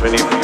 Many